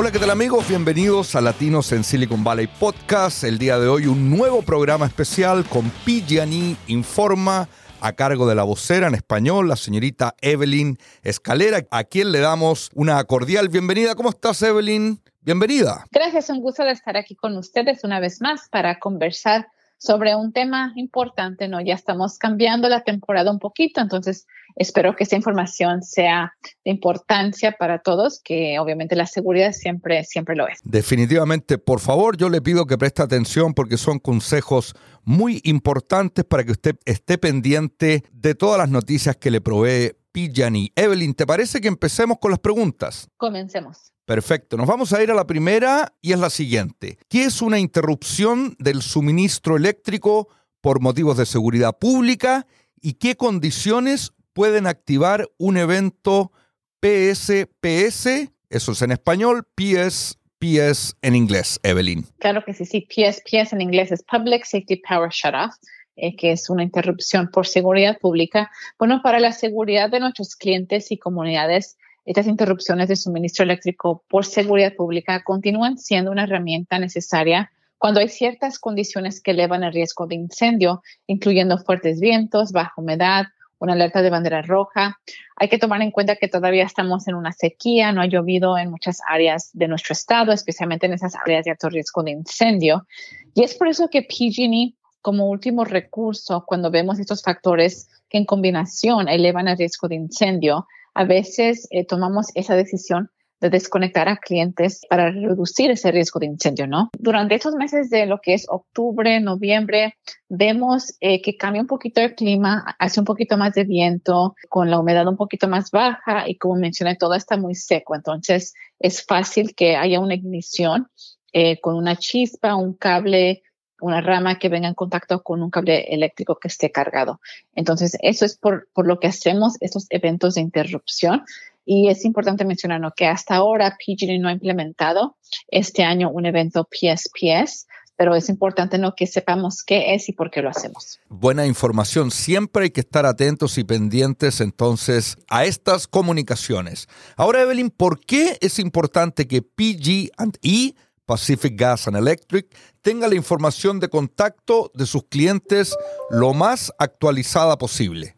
Hola, ¿qué tal amigos? Bienvenidos a Latinos en Silicon Valley Podcast. El día de hoy un nuevo programa especial con PG&E Informa a cargo de la vocera en español, la señorita Evelyn Escalera, a quien le damos una cordial bienvenida. ¿Cómo estás, Evelyn? Bienvenida. Gracias, un gusto de estar aquí con ustedes una vez más para conversar sobre un tema importante, ¿no? Ya estamos cambiando la temporada un poquito, entonces espero que esta información sea de importancia para todos, que obviamente la seguridad siempre, siempre lo es. Definitivamente, por favor, yo le pido que preste atención porque son consejos muy importantes para que usted esté pendiente de todas las noticias que le provee Pijani. Evelyn, ¿te parece que empecemos con las preguntas? Comencemos. Perfecto, nos vamos a ir a la primera y es la siguiente. ¿Qué es una interrupción del suministro eléctrico por motivos de seguridad pública y qué condiciones pueden activar un evento PSPS? Eso es en español, PSPS en inglés, Evelyn. Claro que sí, sí, PSPS en inglés es Public Safety Power Shutoff. Eh, que es una interrupción por seguridad pública. Bueno, para la seguridad de nuestros clientes y comunidades, estas interrupciones de suministro eléctrico por seguridad pública continúan siendo una herramienta necesaria cuando hay ciertas condiciones que elevan el riesgo de incendio, incluyendo fuertes vientos, baja humedad, una alerta de bandera roja. Hay que tomar en cuenta que todavía estamos en una sequía, no ha llovido en muchas áreas de nuestro estado, especialmente en esas áreas de alto riesgo de incendio. Y es por eso que PG&E, como último recurso, cuando vemos estos factores que en combinación elevan el riesgo de incendio, a veces eh, tomamos esa decisión de desconectar a clientes para reducir ese riesgo de incendio, ¿no? Durante estos meses de lo que es octubre, noviembre, vemos eh, que cambia un poquito el clima, hace un poquito más de viento, con la humedad un poquito más baja y como mencioné, todo está muy seco, entonces es fácil que haya una ignición eh, con una chispa, un cable una rama que venga en contacto con un cable eléctrico que esté cargado. Entonces, eso es por, por lo que hacemos estos eventos de interrupción. Y es importante mencionar que hasta ahora PG&E no ha implementado este año un evento PSPS, pero es importante ¿no? que sepamos qué es y por qué lo hacemos. Buena información. Siempre hay que estar atentos y pendientes entonces a estas comunicaciones. Ahora, Evelyn, ¿por qué es importante que PG&E Pacific Gas and Electric tenga la información de contacto de sus clientes lo más actualizada posible.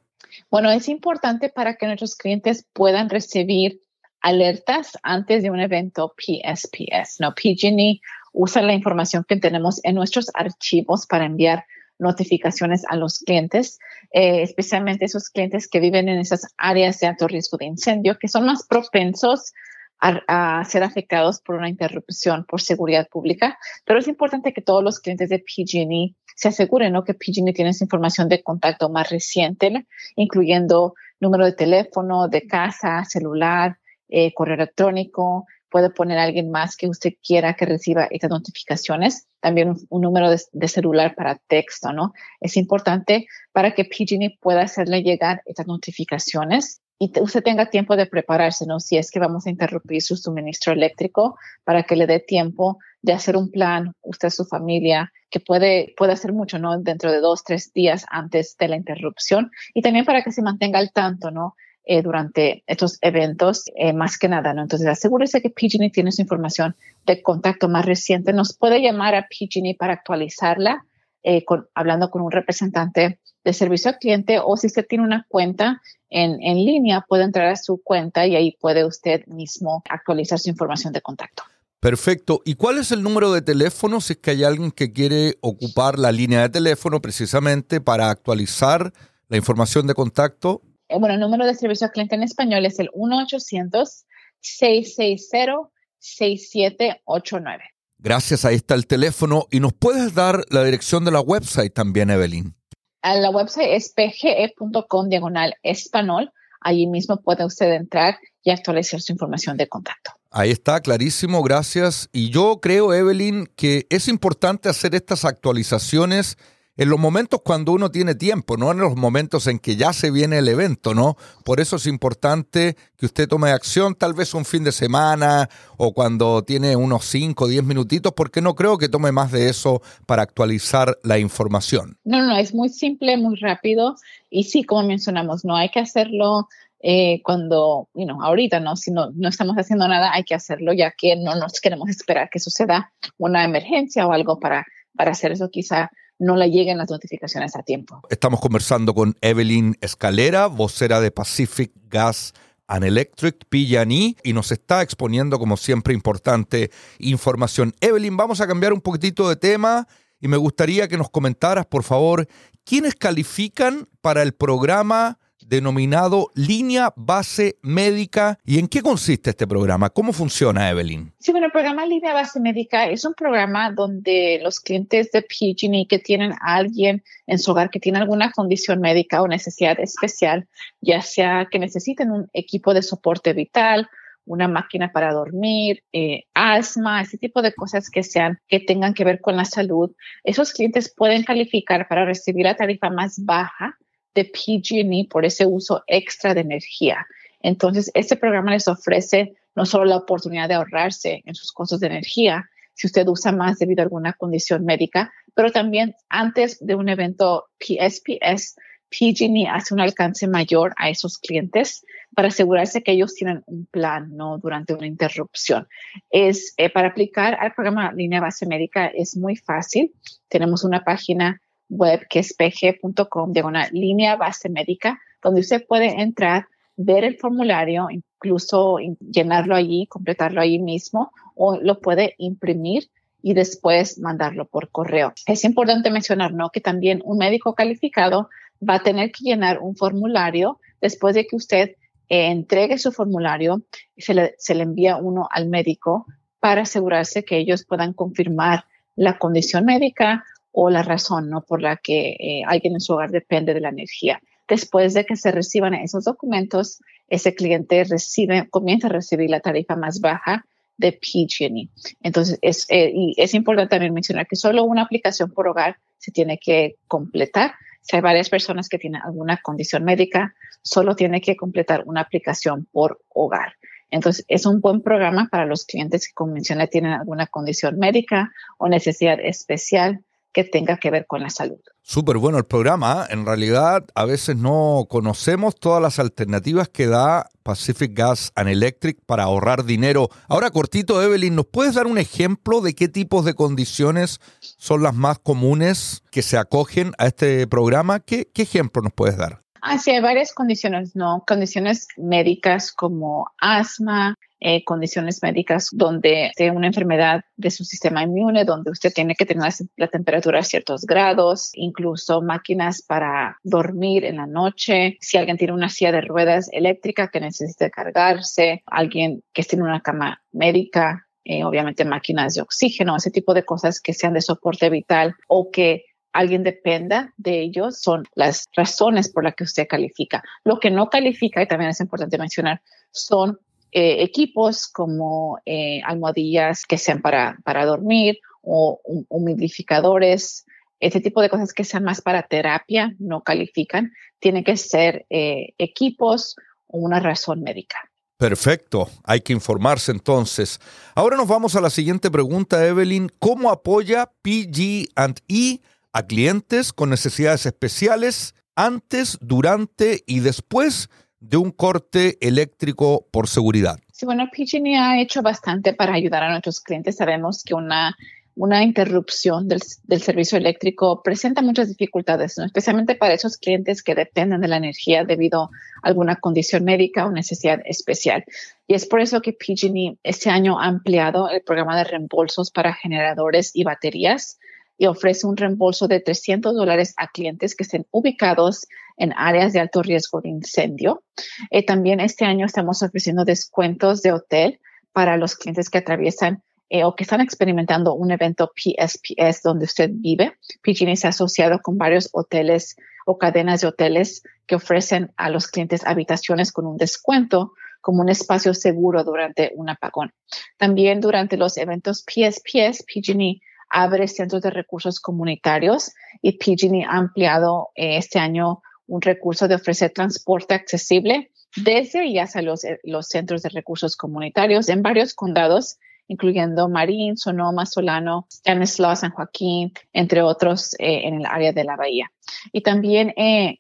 Bueno, es importante para que nuestros clientes puedan recibir alertas antes de un evento PSPS. No, PG&E usa la información que tenemos en nuestros archivos para enviar notificaciones a los clientes, eh, especialmente esos clientes que viven en esas áreas de alto riesgo de incendio, que son más propensos a, ser afectados por una interrupción por seguridad pública, pero es importante que todos los clientes de PG&E se aseguren ¿no? que PG&E tiene esa información de contacto más reciente, incluyendo número de teléfono, de casa, celular, eh, correo electrónico, puede poner a alguien más que usted quiera que reciba estas notificaciones, también un, número de, de, celular para texto, ¿no? Es importante para que PG&E pueda hacerle llegar estas notificaciones y usted tenga tiempo de prepararse, ¿no? Si es que vamos a interrumpir su suministro eléctrico para que le dé tiempo de hacer un plan, usted, su familia, que puede, puede hacer mucho, ¿no? Dentro de dos, tres días antes de la interrupción y también para que se mantenga al tanto, ¿no? Eh, durante estos eventos, eh, más que nada, ¿no? Entonces, asegúrese que PG&E tiene su información de contacto más reciente. Nos puede llamar a PG&E para actualizarla, eh, hablando con un representante de servicio al cliente o si usted tiene una cuenta en, en línea, puede entrar a su cuenta y ahí puede usted mismo actualizar su información de contacto. Perfecto. ¿Y cuál es el número de teléfono si es que hay alguien que quiere ocupar la línea de teléfono precisamente para actualizar la información de contacto? Eh, bueno, el número de servicio al cliente en español es el 1-800-660-6789. Gracias, ahí está el teléfono. ¿Y nos puedes dar la dirección de la website también, Evelyn? la website es pge.com diagonal español. Allí mismo puede usted entrar y actualizar su información de contacto. Ahí está, clarísimo, gracias. Y yo creo, Evelyn, que es importante hacer estas actualizaciones en los momentos cuando uno tiene tiempo, no en los momentos en que ya se viene el evento, ¿no? Por eso es importante que usted tome acción, tal vez un fin de semana o cuando tiene unos 5 o 10 minutitos, porque no creo que tome más de eso para actualizar la información. No, no, es muy simple, muy rápido y sí, como mencionamos, no hay que hacerlo eh, cuando, you know, ahorita, ¿no? Si no, no estamos haciendo nada, hay que hacerlo, ya que no nos queremos esperar que suceda una emergencia o algo para, para hacer eso. Quizá no le lleguen las notificaciones a tiempo. Estamos conversando con Evelyn Escalera, vocera de Pacific Gas and Electric, PG&E, y nos está exponiendo, como siempre, importante información. Evelyn, vamos a cambiar un poquitito de tema y me gustaría que nos comentaras, por favor, quiénes califican para el programa denominado Línea Base Médica. ¿Y en qué consiste este programa? ¿Cómo funciona, Evelyn? Sí, bueno, el programa Línea Base Médica es un programa donde los clientes de PG&E que tienen a alguien en su hogar que tiene alguna condición médica o necesidad especial, ya sea que necesiten un equipo de soporte vital, una máquina para dormir, eh, asma, ese tipo de cosas que sean que tengan que ver con la salud, esos clientes pueden calificar para recibir la tarifa más baja de PG&E por ese uso extra de energía. Entonces, este programa les ofrece no solo la oportunidad de ahorrarse en sus costos de energía, si usted usa más debido a alguna condición médica, pero también antes de un evento PSPS, PG&E hace un alcance mayor a esos clientes para asegurarse que ellos tienen un plan no durante una interrupción. Es eh, para aplicar al programa Línea Base Médica es muy fácil. Tenemos una página web que es pg.com, una línea base médica, donde usted puede entrar, ver el formulario, incluso llenarlo allí, completarlo allí mismo, o lo puede imprimir y después mandarlo por correo. Es importante mencionar, ¿no? Que también un médico calificado va a tener que llenar un formulario después de que usted eh, entregue su formulario y se le, se le envía uno al médico para asegurarse que ellos puedan confirmar la condición médica o la razón ¿no? por la que eh, alguien en su hogar depende de la energía. Después de que se reciban esos documentos, ese cliente recibe, comienza a recibir la tarifa más baja de PG&E. Entonces, es, eh, y es importante también mencionar que solo una aplicación por hogar se tiene que completar. Si hay varias personas que tienen alguna condición médica, solo tiene que completar una aplicación por hogar. Entonces, es un buen programa para los clientes que, como mencioné, tienen alguna condición médica o necesidad especial que tenga que ver con la salud. Súper bueno el programa. En realidad, a veces no conocemos todas las alternativas que da Pacific Gas and Electric para ahorrar dinero. Ahora, cortito, Evelyn, ¿nos puedes dar un ejemplo de qué tipos de condiciones son las más comunes que se acogen a este programa? ¿Qué, qué ejemplo nos puedes dar? Ah, sí, hay varias condiciones, ¿no? Condiciones médicas como asma, eh, condiciones médicas donde tiene una enfermedad de su sistema inmune, donde usted tiene que tener la temperatura a ciertos grados, incluso máquinas para dormir en la noche, si alguien tiene una silla de ruedas eléctrica que necesita cargarse, alguien que tiene una cama médica, eh, obviamente máquinas de oxígeno, ese tipo de cosas que sean de soporte vital o que alguien dependa de ellos son las razones por las que usted califica. Lo que no califica, y también es importante mencionar, son eh, equipos como eh, almohadillas que sean para, para dormir o humidificadores, este tipo de cosas que sean más para terapia no califican. Tienen que ser eh, equipos o una razón médica. Perfecto, hay que informarse entonces. Ahora nos vamos a la siguiente pregunta, Evelyn. ¿Cómo apoya PG&E a clientes con necesidades especiales antes, durante y después de un corte eléctrico por seguridad? Sí, bueno, PG&E ha hecho bastante para ayudar a nuestros clientes. Sabemos que una, una interrupción del, del servicio eléctrico presenta muchas dificultades, especialmente para esos clientes que dependen de la energía debido a alguna condición médica o necesidad especial. Y es por eso que PG&E este año ha ampliado el programa de reembolsos para generadores y baterías y ofrece un reembolso de 300 dólares a clientes que estén ubicados en áreas de alto riesgo de incendio. Eh, también este año estamos ofreciendo descuentos de hotel para los clientes que atraviesan eh, o que están experimentando un evento PSPS donde usted vive. PG&E se ha asociado con varios hoteles o cadenas de hoteles que ofrecen a los clientes habitaciones con un descuento como un espacio seguro durante un apagón. También durante los eventos PSPS, PG&E abre centros de recursos comunitarios y PG&E ha ampliado eh, este año un recurso de ofrecer transporte accesible desde y hacia los, eh, los centros de recursos comunitarios en varios condados, incluyendo Marín, Sonoma, Solano, Stanislaus, San Joaquín, entre otros eh, en el área de la bahía. Y también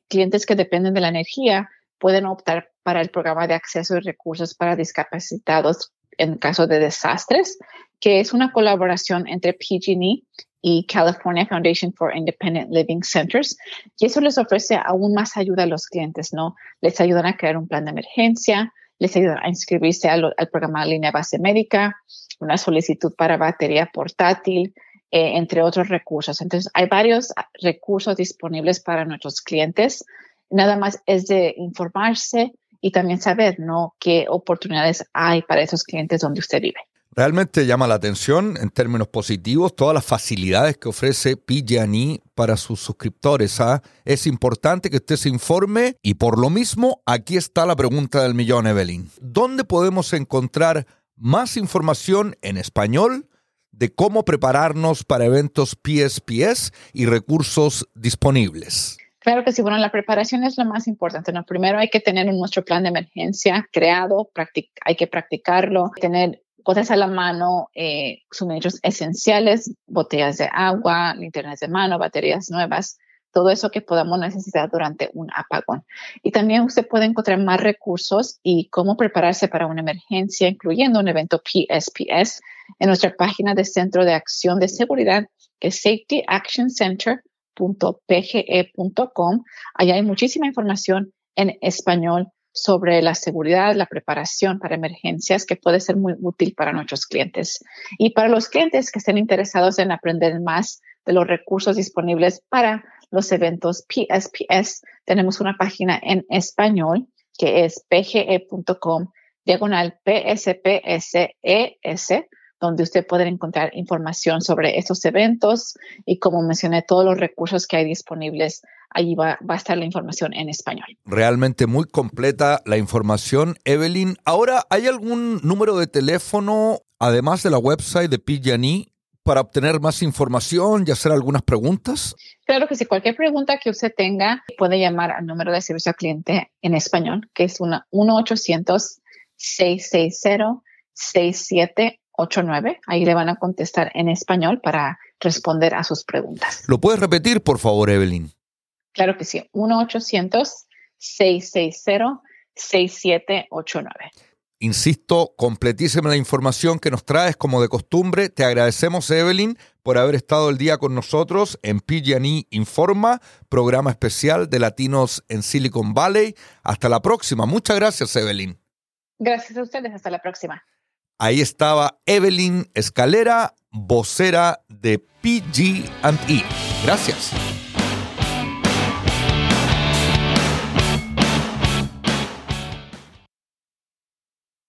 clientes que dependen de la energía pueden optar para el programa de acceso y recursos para discapacitados en caso de desastres, que es una colaboración entre PG&E y California Foundation for Independent Living Centers. Y eso les ofrece aún más ayuda a los clientes, ¿no? Les ayudan a crear un plan de emergencia, les ayudan a inscribirse al, programa de línea base médica, una solicitud para batería portátil, eh, entre otros recursos. Entonces, hay varios recursos disponibles para nuestros clientes. Nada más es de informarse y también saber, ¿no? Qué oportunidades hay para esos clientes donde usted vive. Realmente llama la atención en términos positivos todas las facilidades que ofrece PG&E para sus suscriptores. ¿ah? Es importante que usted se informe y por lo mismo aquí está la pregunta del millón, Evelyn. ¿Dónde podemos encontrar más información en español de cómo prepararnos para eventos PSPS y recursos disponibles? Claro que sí, bueno, la preparación es lo más importante. ¿no? Primero hay que tener nuestro plan de emergencia creado, hay que practicarlo, tener cosas a la mano, eh, suministros esenciales, botellas de agua, linternas de mano, baterías nuevas, todo eso que podamos necesitar durante un apagón. Y también usted puede encontrar más recursos y cómo prepararse para una emergencia, incluyendo un evento PSPS, en nuestra página de Centro de Acción de Seguridad, que es safetyactioncenter.pge.com. Allá hay muchísima información en español sobre la seguridad, la preparación para emergencias que puede ser muy útil para nuestros clientes. Y para los clientes que estén interesados en aprender más de los recursos disponibles para los eventos PSPS, tenemos una página en español que es pge.com diagonal PSPSES donde usted puede encontrar información sobre estos eventos y como mencioné, todos los recursos que hay disponibles. Allí va, a estar la información en español. Realmente muy completa la información, Evelyn. Ahora, ¿hay algún número de teléfono, además de la website de PG&E, para obtener más información y hacer algunas preguntas? Claro que sí. Cualquier pregunta que usted tenga, puede llamar al número de servicio al cliente en español, que es 1-800-660-67 89. Ahí le van a contestar en español para responder a sus preguntas. ¿Lo puedes repetir, por favor, Evelyn? Claro que sí. 1-800-660-6789. Insisto, completísima la información que nos traes como de costumbre. Te agradecemos, Evelyn, por haber estado el día con nosotros en PG&E Informa, programa especial de Latinos en Silicon Valley. Hasta la próxima. Muchas gracias, Evelyn. Gracias a ustedes. Hasta la próxima. Ahí estaba Evelyn Escalera, vocera de PG&E. Gracias.